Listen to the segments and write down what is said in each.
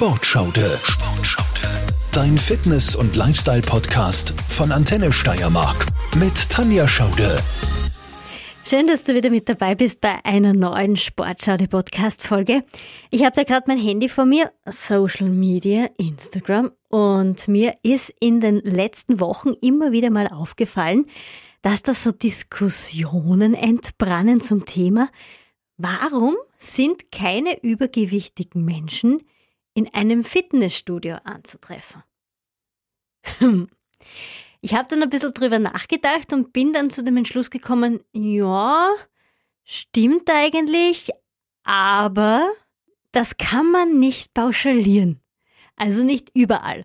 Sportschaude. Sportschaude. Dein Fitness- und Lifestyle-Podcast von Antenne Steiermark mit Tanja Schaude. Schön, dass du wieder mit dabei bist bei einer neuen Sportschaude-Podcast-Folge. Ich habe da gerade mein Handy vor mir, Social Media, Instagram, und mir ist in den letzten Wochen immer wieder mal aufgefallen, dass da so Diskussionen entbrannen zum Thema, warum sind keine übergewichtigen Menschen in einem Fitnessstudio anzutreffen? Ich habe dann ein bisschen drüber nachgedacht und bin dann zu dem Entschluss gekommen, ja, stimmt eigentlich, aber das kann man nicht pauschalieren. Also nicht überall.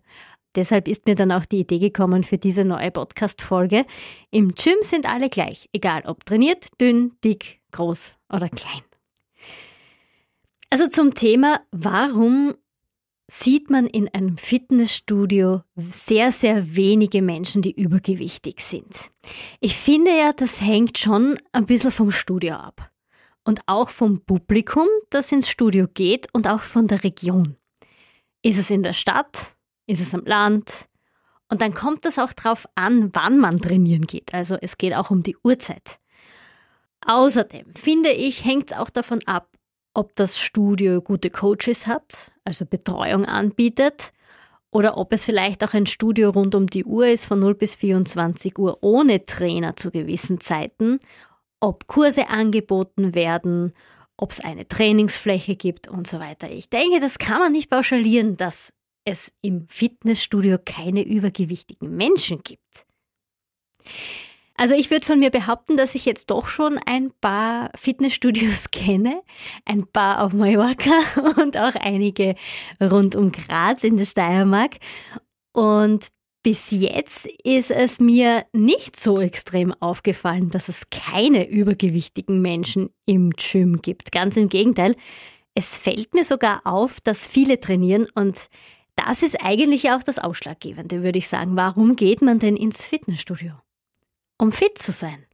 Deshalb ist mir dann auch die Idee gekommen für diese neue Podcast-Folge. Im Gym sind alle gleich, egal ob trainiert, dünn, dick, groß oder klein. Also zum Thema, warum sieht man in einem Fitnessstudio sehr, sehr wenige Menschen, die übergewichtig sind. Ich finde ja, das hängt schon ein bisschen vom Studio ab. Und auch vom Publikum, das ins Studio geht und auch von der Region. Ist es in der Stadt? Ist es am Land? Und dann kommt es auch darauf an, wann man trainieren geht. Also es geht auch um die Uhrzeit. Außerdem finde ich, hängt es auch davon ab, ob das Studio gute Coaches hat, also Betreuung anbietet, oder ob es vielleicht auch ein Studio rund um die Uhr ist, von 0 bis 24 Uhr ohne Trainer zu gewissen Zeiten, ob Kurse angeboten werden, ob es eine Trainingsfläche gibt und so weiter. Ich denke, das kann man nicht pauschalieren, dass es im Fitnessstudio keine übergewichtigen Menschen gibt. Also ich würde von mir behaupten, dass ich jetzt doch schon ein paar Fitnessstudios kenne, ein paar auf Mallorca und auch einige rund um Graz in der Steiermark. Und bis jetzt ist es mir nicht so extrem aufgefallen, dass es keine übergewichtigen Menschen im Gym gibt. Ganz im Gegenteil, es fällt mir sogar auf, dass viele trainieren und das ist eigentlich auch das Ausschlaggebende, würde ich sagen. Warum geht man denn ins Fitnessstudio? Um fit zu sein.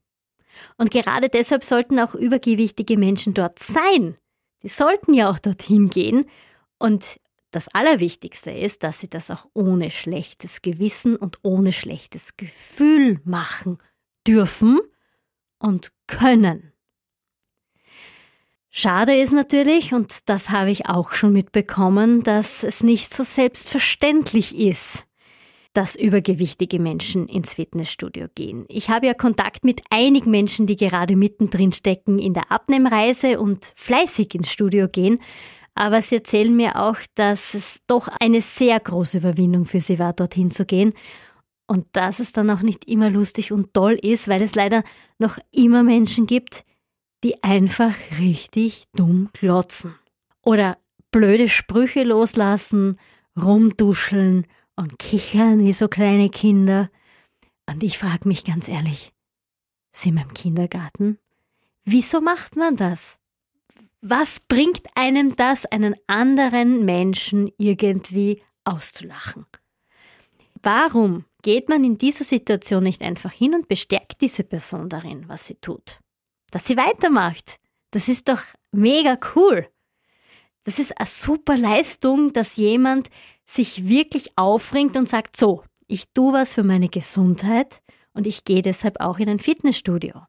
Und gerade deshalb sollten auch übergewichtige Menschen dort sein. Die sollten ja auch dorthin gehen. Und das Allerwichtigste ist, dass sie das auch ohne schlechtes Gewissen und ohne schlechtes Gefühl machen dürfen und können. Schade ist natürlich, und das habe ich auch schon mitbekommen, dass es nicht so selbstverständlich ist, dass übergewichtige Menschen ins Fitnessstudio gehen. Ich habe ja Kontakt mit einigen Menschen, die gerade mittendrin stecken in der Abnehmreise und fleißig ins Studio gehen. Aber sie erzählen mir auch, dass es doch eine sehr große Überwindung für sie war, dorthin zu gehen. Und dass es dann auch nicht immer lustig und toll ist, weil es leider noch immer Menschen gibt, die einfach richtig dumm klotzen. Oder blöde Sprüche loslassen, rumduscheln und kichern wie so kleine Kinder. Und ich frage mich ganz ehrlich, sind wir im Kindergarten? Wieso macht man das? Was bringt einem das, einen anderen Menschen irgendwie auszulachen? Warum geht man in dieser Situation nicht einfach hin und bestärkt diese Person darin, was sie tut? Dass sie weitermacht. Das ist doch mega cool. Das ist eine super Leistung, dass jemand sich wirklich aufringt und sagt, so, ich tue was für meine Gesundheit und ich gehe deshalb auch in ein Fitnessstudio.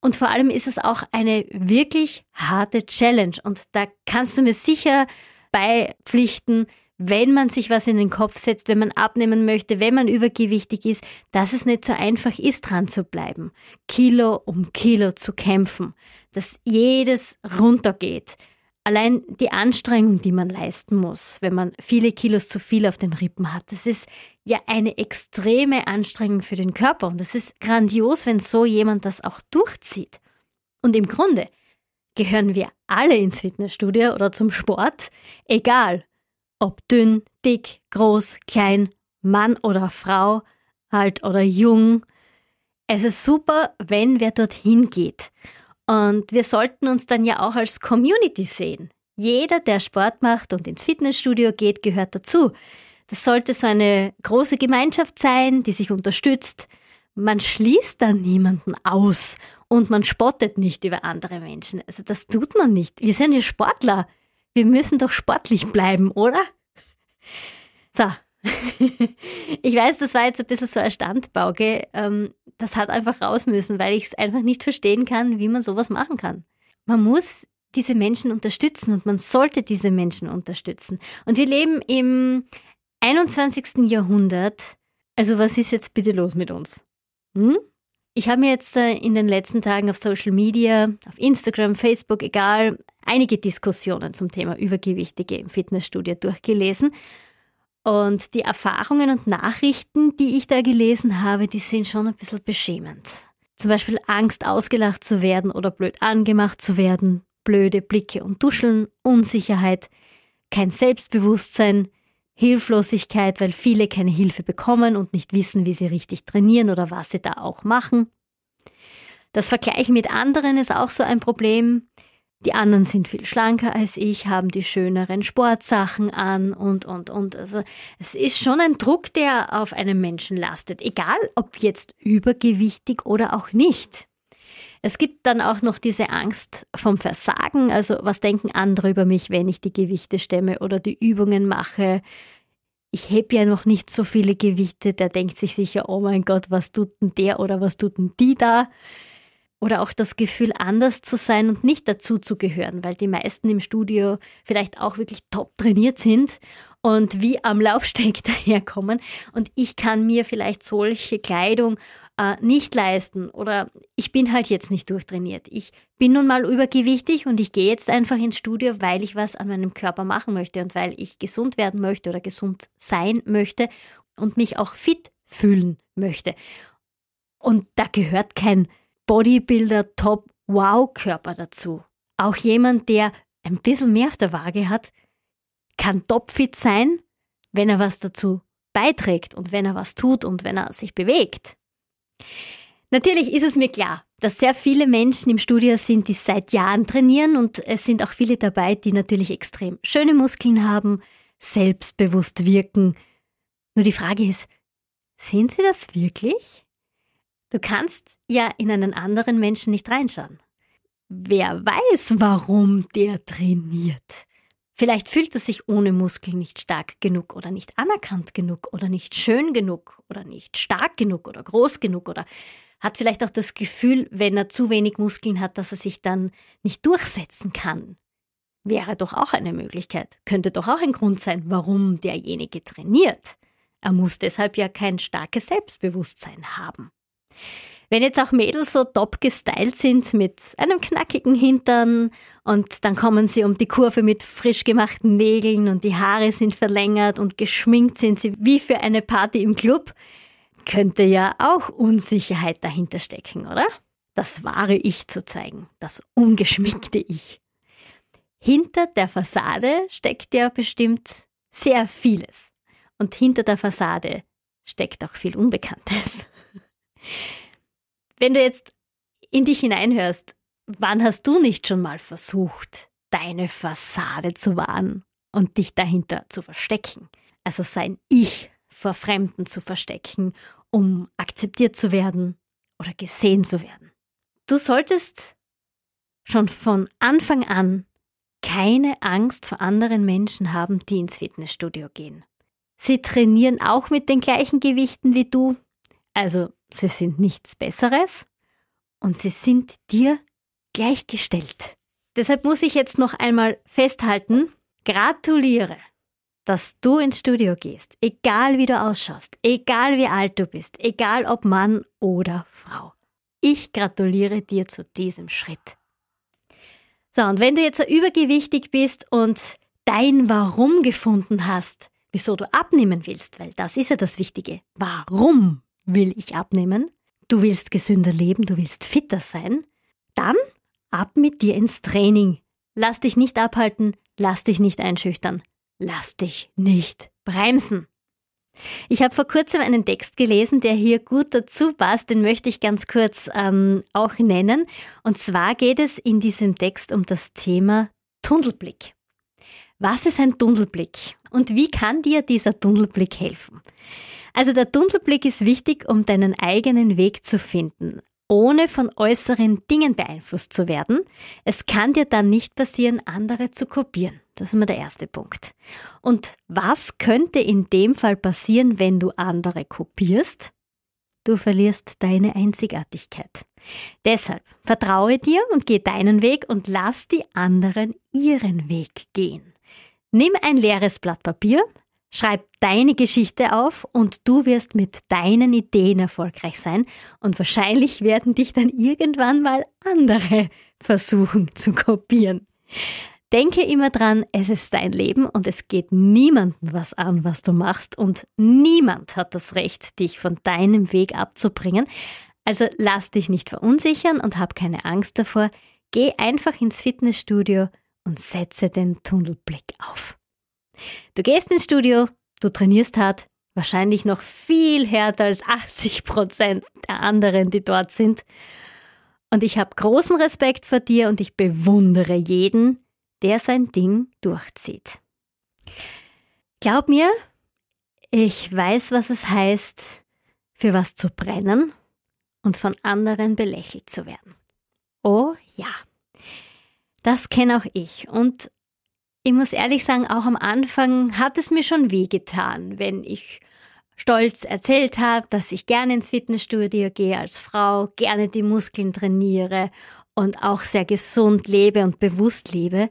Und vor allem ist es auch eine wirklich harte Challenge und da kannst du mir sicher beipflichten, wenn man sich was in den Kopf setzt, wenn man abnehmen möchte, wenn man übergewichtig ist, dass es nicht so einfach ist, dran zu bleiben. Kilo um Kilo zu kämpfen, dass jedes runtergeht, Allein die Anstrengung, die man leisten muss, wenn man viele Kilos zu viel auf den Rippen hat, das ist ja eine extreme Anstrengung für den Körper und es ist grandios, wenn so jemand das auch durchzieht. Und im Grunde gehören wir alle ins Fitnessstudio oder zum Sport, egal ob dünn, dick, groß, klein, Mann oder Frau, alt oder jung. Es ist super, wenn wer dorthin geht und wir sollten uns dann ja auch als Community sehen. Jeder, der Sport macht und ins Fitnessstudio geht, gehört dazu. Das sollte so eine große Gemeinschaft sein, die sich unterstützt. Man schließt dann niemanden aus und man spottet nicht über andere Menschen. Also das tut man nicht. Wir sind ja Sportler. Wir müssen doch sportlich bleiben, oder? So. ich weiß, das war jetzt ein bisschen so eine Standbauke. Ähm, das hat einfach raus müssen, weil ich es einfach nicht verstehen kann, wie man sowas machen kann. Man muss diese Menschen unterstützen und man sollte diese Menschen unterstützen. Und wir leben im 21. Jahrhundert. Also was ist jetzt bitte los mit uns? Hm? Ich habe mir jetzt äh, in den letzten Tagen auf Social Media, auf Instagram, Facebook, egal, einige Diskussionen zum Thema Übergewichtige im Fitnessstudio durchgelesen. Und die Erfahrungen und Nachrichten, die ich da gelesen habe, die sind schon ein bisschen beschämend. Zum Beispiel Angst, ausgelacht zu werden oder blöd angemacht zu werden, blöde Blicke und Duscheln, Unsicherheit, kein Selbstbewusstsein, Hilflosigkeit, weil viele keine Hilfe bekommen und nicht wissen, wie sie richtig trainieren oder was sie da auch machen. Das Vergleichen mit anderen ist auch so ein Problem. Die anderen sind viel schlanker als ich, haben die schöneren Sportsachen an und, und, und. Also es ist schon ein Druck, der auf einem Menschen lastet, egal ob jetzt übergewichtig oder auch nicht. Es gibt dann auch noch diese Angst vom Versagen, also was denken andere über mich, wenn ich die Gewichte stemme oder die Übungen mache ich heb ja noch nicht so viele Gewichte, der denkt sich sicher, oh mein Gott, was tut denn der oder was tut denn die da? Oder auch das Gefühl, anders zu sein und nicht dazu zu gehören, weil die meisten im Studio vielleicht auch wirklich top trainiert sind und wie am Laufsteg daherkommen. Und ich kann mir vielleicht solche Kleidung äh, nicht leisten oder ich bin halt jetzt nicht durchtrainiert. Ich bin nun mal übergewichtig und ich gehe jetzt einfach ins Studio, weil ich was an meinem Körper machen möchte und weil ich gesund werden möchte oder gesund sein möchte und mich auch fit fühlen möchte. Und da gehört kein Bodybuilder Top Wow Körper dazu. Auch jemand, der ein bisschen mehr auf der Waage hat, kann topfit sein, wenn er was dazu beiträgt und wenn er was tut und wenn er sich bewegt. Natürlich ist es mir klar, dass sehr viele Menschen im Studio sind, die seit Jahren trainieren und es sind auch viele dabei, die natürlich extrem schöne Muskeln haben, selbstbewusst wirken. Nur die Frage ist, sind sie das wirklich? Du kannst ja in einen anderen Menschen nicht reinschauen. Wer weiß, warum der trainiert? Vielleicht fühlt er sich ohne Muskeln nicht stark genug oder nicht anerkannt genug oder nicht schön genug oder nicht stark genug oder groß genug oder hat vielleicht auch das Gefühl, wenn er zu wenig Muskeln hat, dass er sich dann nicht durchsetzen kann. Wäre doch auch eine Möglichkeit, könnte doch auch ein Grund sein, warum derjenige trainiert. Er muss deshalb ja kein starkes Selbstbewusstsein haben. Wenn jetzt auch Mädels so top gestylt sind mit einem knackigen Hintern und dann kommen sie um die Kurve mit frisch gemachten Nägeln und die Haare sind verlängert und geschminkt sind sie wie für eine Party im Club, könnte ja auch Unsicherheit dahinter stecken, oder? Das wahre Ich zu zeigen, das ungeschminkte Ich. Hinter der Fassade steckt ja bestimmt sehr vieles. Und hinter der Fassade steckt auch viel Unbekanntes. Wenn du jetzt in dich hineinhörst, wann hast du nicht schon mal versucht, deine Fassade zu wahren und dich dahinter zu verstecken? Also sein Ich vor Fremden zu verstecken, um akzeptiert zu werden oder gesehen zu werden. Du solltest schon von Anfang an keine Angst vor anderen Menschen haben, die ins Fitnessstudio gehen. Sie trainieren auch mit den gleichen Gewichten wie du, also sie sind nichts Besseres und sie sind dir gleichgestellt. Deshalb muss ich jetzt noch einmal festhalten, gratuliere, dass du ins Studio gehst, egal wie du ausschaust, egal wie alt du bist, egal ob Mann oder Frau. Ich gratuliere dir zu diesem Schritt. So, und wenn du jetzt übergewichtig bist und dein Warum gefunden hast, wieso du abnehmen willst, weil das ist ja das Wichtige. Warum will ich abnehmen, du willst gesünder leben, du willst fitter sein, dann ab mit dir ins Training. Lass dich nicht abhalten, lass dich nicht einschüchtern, lass dich nicht bremsen. Ich habe vor kurzem einen Text gelesen, der hier gut dazu passt, den möchte ich ganz kurz ähm, auch nennen. Und zwar geht es in diesem Text um das Thema Tunnelblick. Was ist ein Tunnelblick und wie kann dir dieser Tunnelblick helfen? Also der Tunnelblick ist wichtig, um deinen eigenen Weg zu finden. ohne von äußeren Dingen beeinflusst zu werden. Es kann dir dann nicht passieren, andere zu kopieren. Das ist immer der erste Punkt. Und was könnte in dem Fall passieren, wenn du andere kopierst? Du verlierst deine Einzigartigkeit. Deshalb vertraue dir und geh deinen Weg und lass die anderen ihren Weg gehen. Nimm ein leeres Blatt Papier, Schreib deine Geschichte auf und du wirst mit deinen Ideen erfolgreich sein und wahrscheinlich werden dich dann irgendwann mal andere versuchen zu kopieren. Denke immer dran, es ist dein Leben und es geht niemandem was an, was du machst und niemand hat das Recht, dich von deinem Weg abzubringen. Also lass dich nicht verunsichern und hab keine Angst davor. Geh einfach ins Fitnessstudio und setze den Tunnelblick auf. Du gehst ins Studio, du trainierst hart, wahrscheinlich noch viel härter als 80 Prozent der anderen, die dort sind. Und ich habe großen Respekt vor dir und ich bewundere jeden, der sein Ding durchzieht. Glaub mir, ich weiß, was es heißt, für was zu brennen und von anderen belächelt zu werden. Oh ja, das kenne auch ich und ich muss ehrlich sagen, auch am Anfang hat es mir schon wehgetan, wenn ich stolz erzählt habe, dass ich gerne ins Fitnessstudio gehe als Frau, gerne die Muskeln trainiere und auch sehr gesund lebe und bewusst lebe.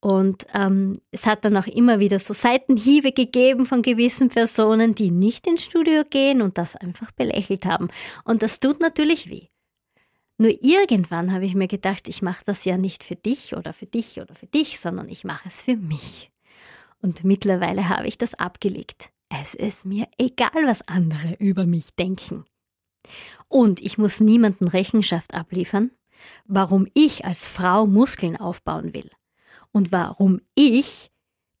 Und ähm, es hat dann auch immer wieder so Seitenhiebe gegeben von gewissen Personen, die nicht ins Studio gehen und das einfach belächelt haben. Und das tut natürlich weh. Nur irgendwann habe ich mir gedacht, ich mache das ja nicht für dich oder für dich oder für dich, sondern ich mache es für mich. Und mittlerweile habe ich das abgelegt. Es ist mir egal, was andere über mich denken. Und ich muss niemanden Rechenschaft abliefern, warum ich als Frau Muskeln aufbauen will und warum ich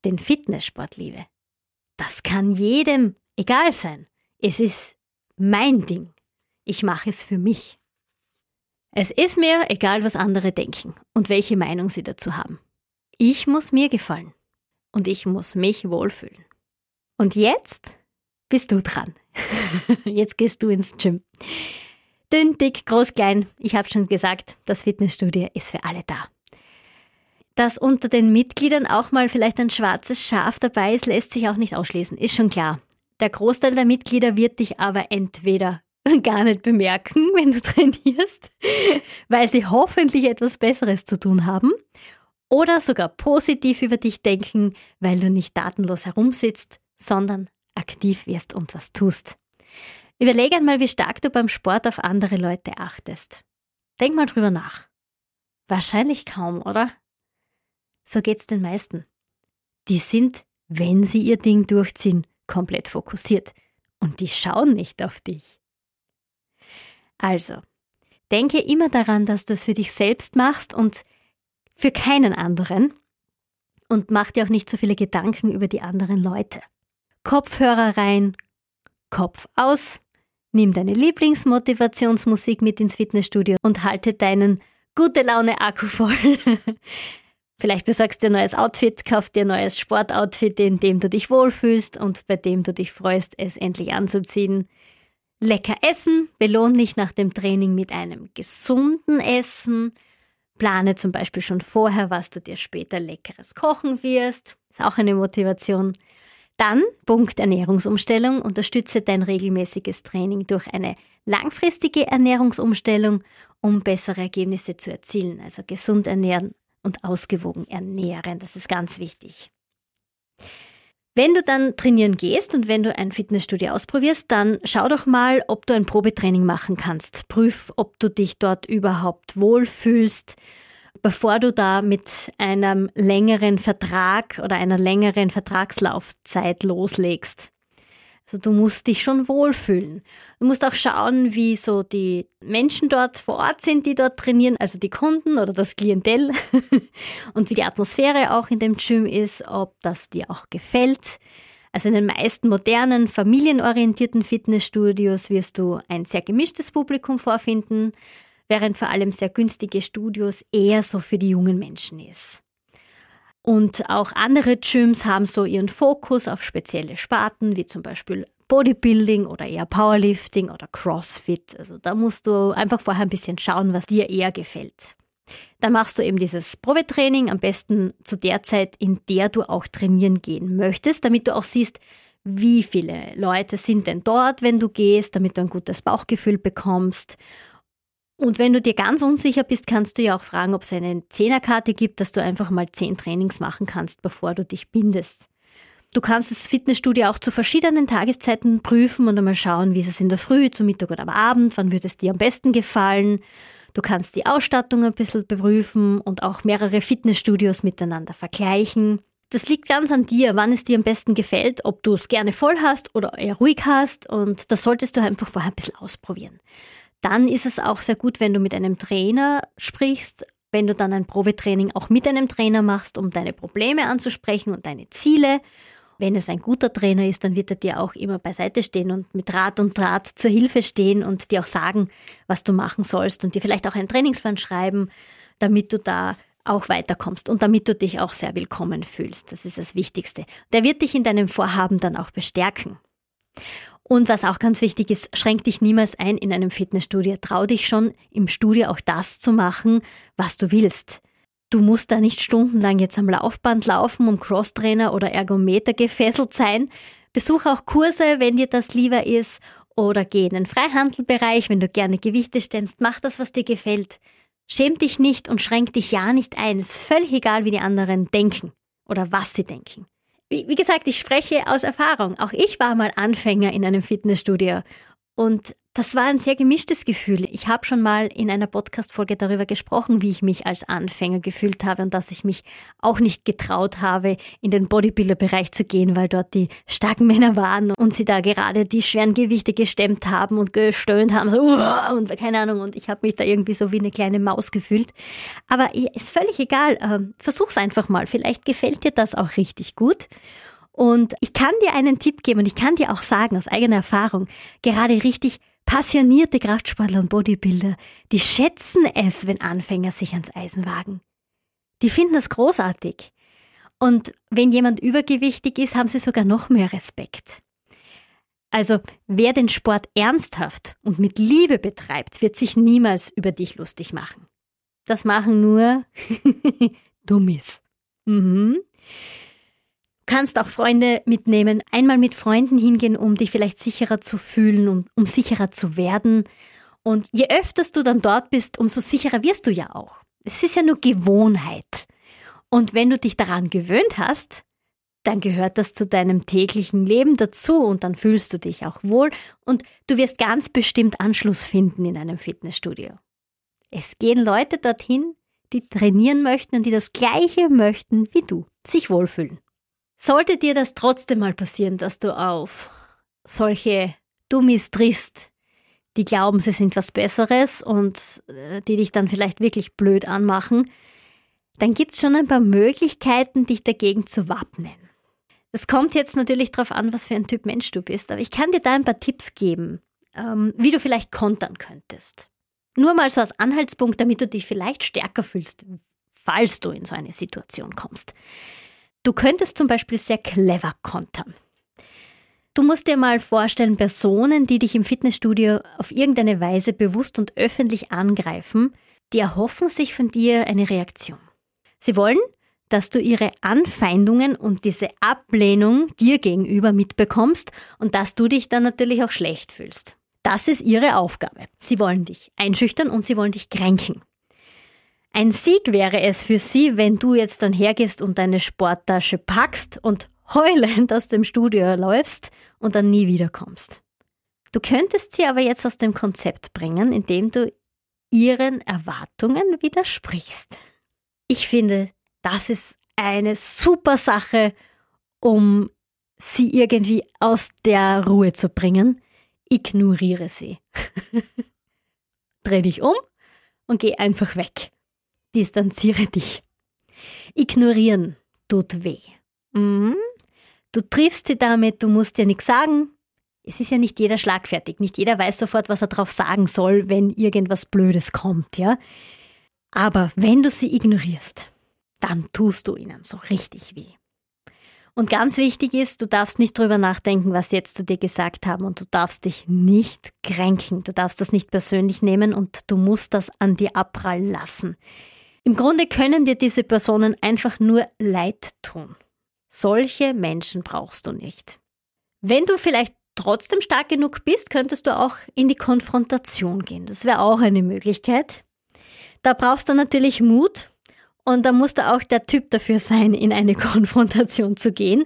den Fitnesssport liebe. Das kann jedem egal sein. Es ist mein Ding. Ich mache es für mich. Es ist mir egal, was andere denken und welche Meinung sie dazu haben. Ich muss mir gefallen und ich muss mich wohlfühlen. Und jetzt bist du dran. jetzt gehst du ins Gym. Dünn, dick, groß, klein. Ich habe schon gesagt, das Fitnessstudio ist für alle da. Dass unter den Mitgliedern auch mal vielleicht ein schwarzes Schaf dabei ist, lässt sich auch nicht ausschließen, ist schon klar. Der Großteil der Mitglieder wird dich aber entweder gar nicht bemerken, wenn du trainierst, weil sie hoffentlich etwas Besseres zu tun haben oder sogar positiv über dich denken, weil du nicht datenlos herumsitzt, sondern aktiv wirst und was tust. Überlege einmal, wie stark du beim Sport auf andere Leute achtest. Denk mal drüber nach. Wahrscheinlich kaum, oder? So geht's den meisten. Die sind, wenn sie ihr Ding durchziehen, komplett fokussiert und die schauen nicht auf dich. Also, denke immer daran, dass du es für dich selbst machst und für keinen anderen und mach dir auch nicht so viele Gedanken über die anderen Leute. Kopfhörer rein, Kopf aus, nimm deine Lieblingsmotivationsmusik mit ins Fitnessstudio und halte deinen gute Laune Akku voll. Vielleicht besorgst du dir ein neues Outfit, kauf dir ein neues Sportoutfit, in dem du dich wohlfühlst und bei dem du dich freust, es endlich anzuziehen. Lecker essen, belohn dich nach dem Training mit einem gesunden Essen. Plane zum Beispiel schon vorher, was du dir später leckeres kochen wirst. Ist auch eine Motivation. Dann Punkt Ernährungsumstellung. Unterstütze dein regelmäßiges Training durch eine langfristige Ernährungsumstellung, um bessere Ergebnisse zu erzielen. Also gesund ernähren und ausgewogen ernähren. Das ist ganz wichtig. Wenn du dann trainieren gehst und wenn du ein Fitnessstudio ausprobierst, dann schau doch mal, ob du ein Probetraining machen kannst. Prüf, ob du dich dort überhaupt wohlfühlst, bevor du da mit einem längeren Vertrag oder einer längeren Vertragslaufzeit loslegst. Also du musst dich schon wohlfühlen. Du musst auch schauen, wie so die Menschen dort vor Ort sind, die dort trainieren, also die Kunden oder das Klientel und wie die Atmosphäre auch in dem Gym ist, ob das dir auch gefällt. Also in den meisten modernen, familienorientierten Fitnessstudios wirst du ein sehr gemischtes Publikum vorfinden, während vor allem sehr günstige Studios eher so für die jungen Menschen ist. Und auch andere Gyms haben so ihren Fokus auf spezielle Sparten, wie zum Beispiel Bodybuilding oder eher Powerlifting oder CrossFit. Also da musst du einfach vorher ein bisschen schauen, was dir eher gefällt. Dann machst du eben dieses Probetraining, am besten zu der Zeit, in der du auch trainieren gehen möchtest, damit du auch siehst, wie viele Leute sind denn dort, wenn du gehst, damit du ein gutes Bauchgefühl bekommst. Und wenn du dir ganz unsicher bist, kannst du ja auch fragen, ob es eine Zehnerkarte gibt, dass du einfach mal zehn Trainings machen kannst, bevor du dich bindest. Du kannst das Fitnessstudio auch zu verschiedenen Tageszeiten prüfen und einmal schauen, wie ist es in der Früh, zu Mittag oder am Abend, wann würde es dir am besten gefallen. Du kannst die Ausstattung ein bisschen beprüfen und auch mehrere Fitnessstudios miteinander vergleichen. Das liegt ganz an dir, wann es dir am besten gefällt, ob du es gerne voll hast oder eher ruhig hast und das solltest du einfach vorher ein bisschen ausprobieren. Dann ist es auch sehr gut, wenn du mit einem Trainer sprichst, wenn du dann ein Probetraining auch mit einem Trainer machst, um deine Probleme anzusprechen und deine Ziele. Wenn es ein guter Trainer ist, dann wird er dir auch immer beiseite stehen und mit Rat und Draht zur Hilfe stehen und dir auch sagen, was du machen sollst und dir vielleicht auch einen Trainingsplan schreiben, damit du da auch weiterkommst und damit du dich auch sehr willkommen fühlst. Das ist das Wichtigste. Der wird dich in deinem Vorhaben dann auch bestärken. Und was auch ganz wichtig ist, schränk dich niemals ein in einem Fitnessstudio. Trau dich schon im Studio auch das zu machen, was du willst. Du musst da nicht stundenlang jetzt am Laufband laufen, um Crosstrainer oder Ergometer gefesselt sein. Besuch auch Kurse, wenn dir das lieber ist, oder geh in den Freihandelbereich, wenn du gerne Gewichte stemmst. Mach das, was dir gefällt. Schäm dich nicht und schränk dich ja nicht ein. Es ist völlig egal, wie die anderen denken oder was sie denken. Wie, wie gesagt, ich spreche aus Erfahrung. Auch ich war mal Anfänger in einem Fitnessstudio und das war ein sehr gemischtes Gefühl. Ich habe schon mal in einer Podcast-Folge darüber gesprochen, wie ich mich als Anfänger gefühlt habe und dass ich mich auch nicht getraut habe, in den Bodybuilder-Bereich zu gehen, weil dort die starken Männer waren und sie da gerade die schweren Gewichte gestemmt haben und gestöhnt haben, so und keine Ahnung. Und ich habe mich da irgendwie so wie eine kleine Maus gefühlt. Aber ist völlig egal. Ähm, versuch's einfach mal. Vielleicht gefällt dir das auch richtig gut. Und ich kann dir einen Tipp geben und ich kann dir auch sagen aus eigener Erfahrung, gerade richtig passionierte Kraftsportler und Bodybuilder, die schätzen es, wenn Anfänger sich ans Eisen wagen. Die finden es großartig. Und wenn jemand übergewichtig ist, haben sie sogar noch mehr Respekt. Also wer den Sport ernsthaft und mit Liebe betreibt, wird sich niemals über dich lustig machen. Das machen nur Dummies. Mhm kannst auch Freunde mitnehmen, einmal mit Freunden hingehen, um dich vielleicht sicherer zu fühlen, um, um sicherer zu werden. Und je öfters du dann dort bist, umso sicherer wirst du ja auch. Es ist ja nur Gewohnheit. Und wenn du dich daran gewöhnt hast, dann gehört das zu deinem täglichen Leben dazu und dann fühlst du dich auch wohl und du wirst ganz bestimmt Anschluss finden in einem Fitnessstudio. Es gehen Leute dorthin, die trainieren möchten und die das Gleiche möchten wie du, sich wohlfühlen. Sollte dir das trotzdem mal passieren, dass du auf solche Dummies triffst, die glauben, sie sind was Besseres und äh, die dich dann vielleicht wirklich blöd anmachen, dann gibt es schon ein paar Möglichkeiten, dich dagegen zu wappnen. Es kommt jetzt natürlich darauf an, was für ein Typ Mensch du bist, aber ich kann dir da ein paar Tipps geben, ähm, wie du vielleicht kontern könntest. Nur mal so als Anhaltspunkt, damit du dich vielleicht stärker fühlst, falls du in so eine Situation kommst. Du könntest zum Beispiel sehr clever kontern. Du musst dir mal vorstellen, Personen, die dich im Fitnessstudio auf irgendeine Weise bewusst und öffentlich angreifen, die erhoffen sich von dir eine Reaktion. Sie wollen, dass du ihre Anfeindungen und diese Ablehnung dir gegenüber mitbekommst und dass du dich dann natürlich auch schlecht fühlst. Das ist ihre Aufgabe. Sie wollen dich einschüchtern und sie wollen dich kränken. Ein Sieg wäre es für sie, wenn du jetzt dann hergehst und deine Sporttasche packst und heulend aus dem Studio läufst und dann nie wiederkommst. Du könntest sie aber jetzt aus dem Konzept bringen, indem du ihren Erwartungen widersprichst. Ich finde, das ist eine super Sache, um sie irgendwie aus der Ruhe zu bringen. Ignoriere sie. Dreh dich um und geh einfach weg. Distanziere dich. Ignorieren tut weh. Mhm. Du triffst sie damit, du musst dir nichts sagen. Es ist ja nicht jeder schlagfertig, nicht jeder weiß sofort, was er drauf sagen soll, wenn irgendwas Blödes kommt, ja. Aber wenn du sie ignorierst, dann tust du ihnen so richtig weh. Und ganz wichtig ist, du darfst nicht drüber nachdenken, was sie jetzt zu dir gesagt haben und du darfst dich nicht kränken. Du darfst das nicht persönlich nehmen und du musst das an dir abprallen lassen. Im Grunde können dir diese Personen einfach nur leid tun. Solche Menschen brauchst du nicht. Wenn du vielleicht trotzdem stark genug bist, könntest du auch in die Konfrontation gehen. Das wäre auch eine Möglichkeit. Da brauchst du natürlich Mut und da musst du auch der Typ dafür sein, in eine Konfrontation zu gehen.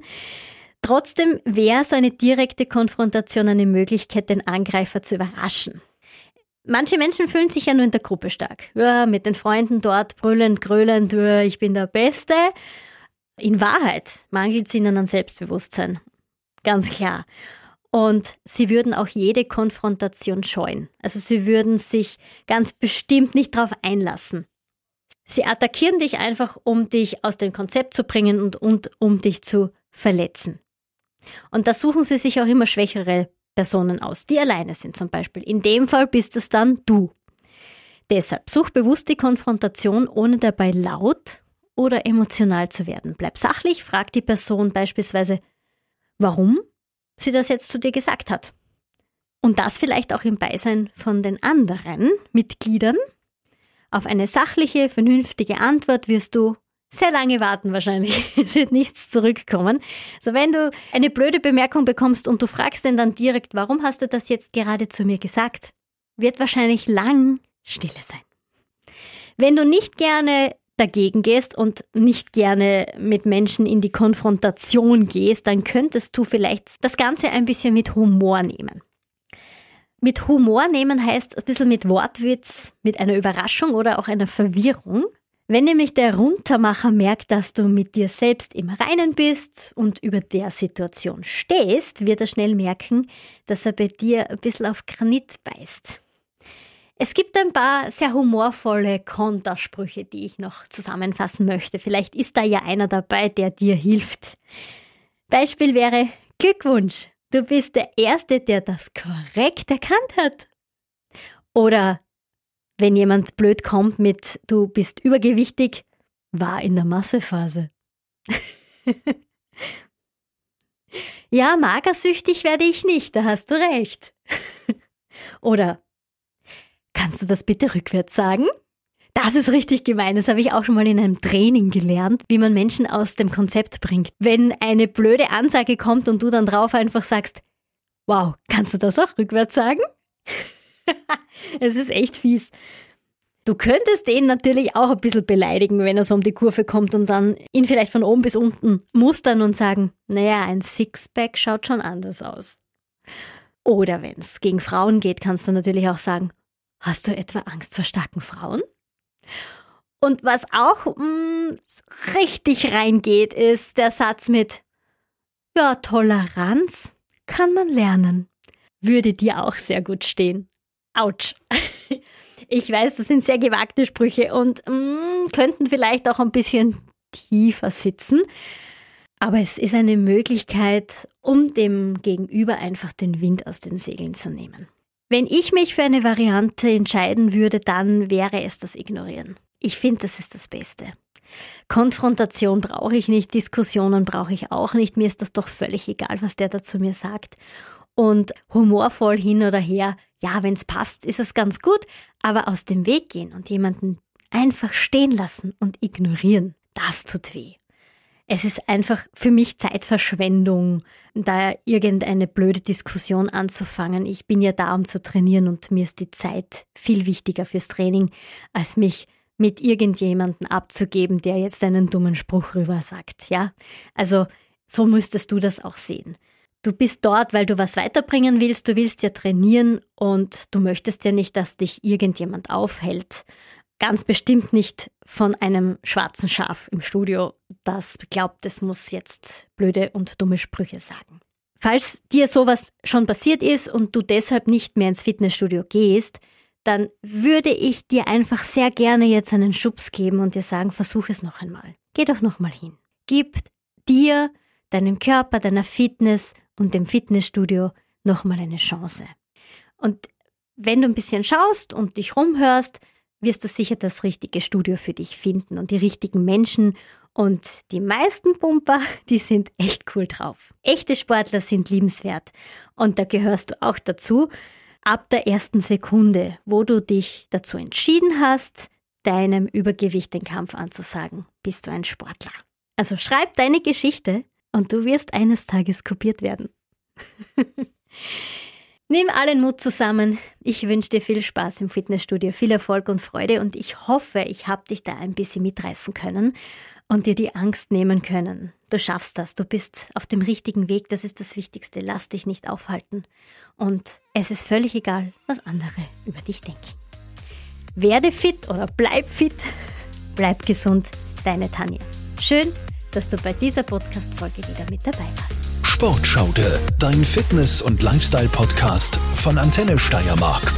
Trotzdem wäre so eine direkte Konfrontation eine Möglichkeit, den Angreifer zu überraschen. Manche Menschen fühlen sich ja nur in der Gruppe stark. Ja, mit den Freunden dort brüllend, grölend, ich bin der Beste. In Wahrheit mangelt es ihnen an Selbstbewusstsein. Ganz klar. Und sie würden auch jede Konfrontation scheuen. Also sie würden sich ganz bestimmt nicht darauf einlassen. Sie attackieren dich einfach, um dich aus dem Konzept zu bringen und, und um dich zu verletzen. Und da suchen sie sich auch immer schwächere Personen aus, die alleine sind zum Beispiel. In dem Fall bist es dann du. Deshalb such bewusst die Konfrontation, ohne dabei laut oder emotional zu werden. Bleib sachlich, frag die Person beispielsweise, warum sie das jetzt zu dir gesagt hat. Und das vielleicht auch im Beisein von den anderen Mitgliedern auf eine sachliche, vernünftige Antwort wirst du sehr lange warten wahrscheinlich. Es wird nichts zurückkommen. So wenn du eine blöde Bemerkung bekommst und du fragst den dann direkt, warum hast du das jetzt gerade zu mir gesagt, wird wahrscheinlich lang Stille sein. Wenn du nicht gerne dagegen gehst und nicht gerne mit Menschen in die Konfrontation gehst, dann könntest du vielleicht das Ganze ein bisschen mit Humor nehmen. Mit Humor nehmen heißt ein bisschen mit Wortwitz, mit einer Überraschung oder auch einer Verwirrung. Wenn nämlich der Runtermacher merkt, dass du mit dir selbst im Reinen bist und über der Situation stehst, wird er schnell merken, dass er bei dir ein bisschen auf Granit beißt. Es gibt ein paar sehr humorvolle Kontersprüche, die ich noch zusammenfassen möchte. Vielleicht ist da ja einer dabei, der dir hilft. Beispiel wäre Glückwunsch. Du bist der Erste, der das korrekt erkannt hat. Oder wenn jemand blöd kommt mit du bist übergewichtig, war in der Massephase. ja, magersüchtig werde ich nicht, da hast du recht. Oder kannst du das bitte rückwärts sagen? Das ist richtig gemein. Das habe ich auch schon mal in einem Training gelernt, wie man Menschen aus dem Konzept bringt. Wenn eine blöde Ansage kommt und du dann drauf einfach sagst, wow, kannst du das auch rückwärts sagen? es ist echt fies. Du könntest den natürlich auch ein bisschen beleidigen, wenn er so um die Kurve kommt und dann ihn vielleicht von oben bis unten mustern und sagen, naja, ein Sixpack schaut schon anders aus. Oder wenn es gegen Frauen geht, kannst du natürlich auch sagen, hast du etwa Angst vor starken Frauen? Und was auch mh, mm, richtig reingeht, ist der Satz mit, ja, Toleranz kann man lernen. Würde dir auch sehr gut stehen. Autsch. Ich weiß, das sind sehr gewagte Sprüche und mh, mm, könnten vielleicht auch ein bisschen tiefer sitzen. Aber es ist eine Möglichkeit, um dem Gegenüber einfach den Wind aus den Segeln zu nehmen. Wenn ich mich für eine Variante entscheiden würde, dann wäre es das Ignorieren. Ich finde, das ist das Beste. Konfrontation brauche ich nicht, Diskussionen brauche ich auch nicht. Mir ist das doch völlig egal, was der dazu mir sagt. Und humorvoll hin oder her, ja, wenn es passt, ist es ganz gut, aber aus dem Weg gehen und jemanden einfach stehen lassen und ignorieren, das tut weh. Es ist einfach für mich Zeitverschwendung, da irgendeine blöde Diskussion anzufangen. Ich bin ja da, um zu trainieren und mir ist die Zeit viel wichtiger fürs Training, als mich mit irgendjemanden abzugeben, der jetzt einen dummen Spruch rüber sagt, ja? Also, so müsstest du das auch sehen. Du bist dort, weil du was weiterbringen willst, du willst ja trainieren und du möchtest ja nicht, dass dich irgendjemand aufhält ganz bestimmt nicht von einem schwarzen Schaf im Studio, das glaubt, es muss jetzt blöde und dumme Sprüche sagen. Falls dir sowas schon passiert ist und du deshalb nicht mehr ins Fitnessstudio gehst, dann würde ich dir einfach sehr gerne jetzt einen Schubs geben und dir sagen, versuch es noch einmal. Geh doch noch mal hin. Gib dir, deinem Körper, deiner Fitness und dem Fitnessstudio noch mal eine Chance. Und wenn du ein bisschen schaust und dich rumhörst, wirst du sicher das richtige Studio für dich finden und die richtigen Menschen Und die meisten Pumper, die sind echt cool drauf. Echte Sportler sind liebenswert. Und da gehörst du auch dazu. Ab der ersten Sekunde, wo du dich dazu entschieden hast, deinem Übergewicht den Kampf anzusagen, bist du ein Sportler. Also schreib deine Geschichte und du wirst eines Tages kopiert werden. Nimm allen Mut zusammen. Ich wünsche dir viel Spaß im Fitnessstudio, viel Erfolg und Freude und ich hoffe, ich habe dich da ein bisschen mitreißen können und dir die Angst nehmen können. Du schaffst das, du bist auf dem richtigen Weg, das ist das Wichtigste. Lass dich nicht aufhalten. Und es ist völlig egal, was andere über dich denken. Werde fit oder bleib fit, bleib gesund, deine Tanja. Schön, dass du bei dieser Podcast-Folge wieder mit dabei warst. Sportschaude, dein Fitness- und Lifestyle-Podcast von Antenne Steiermark.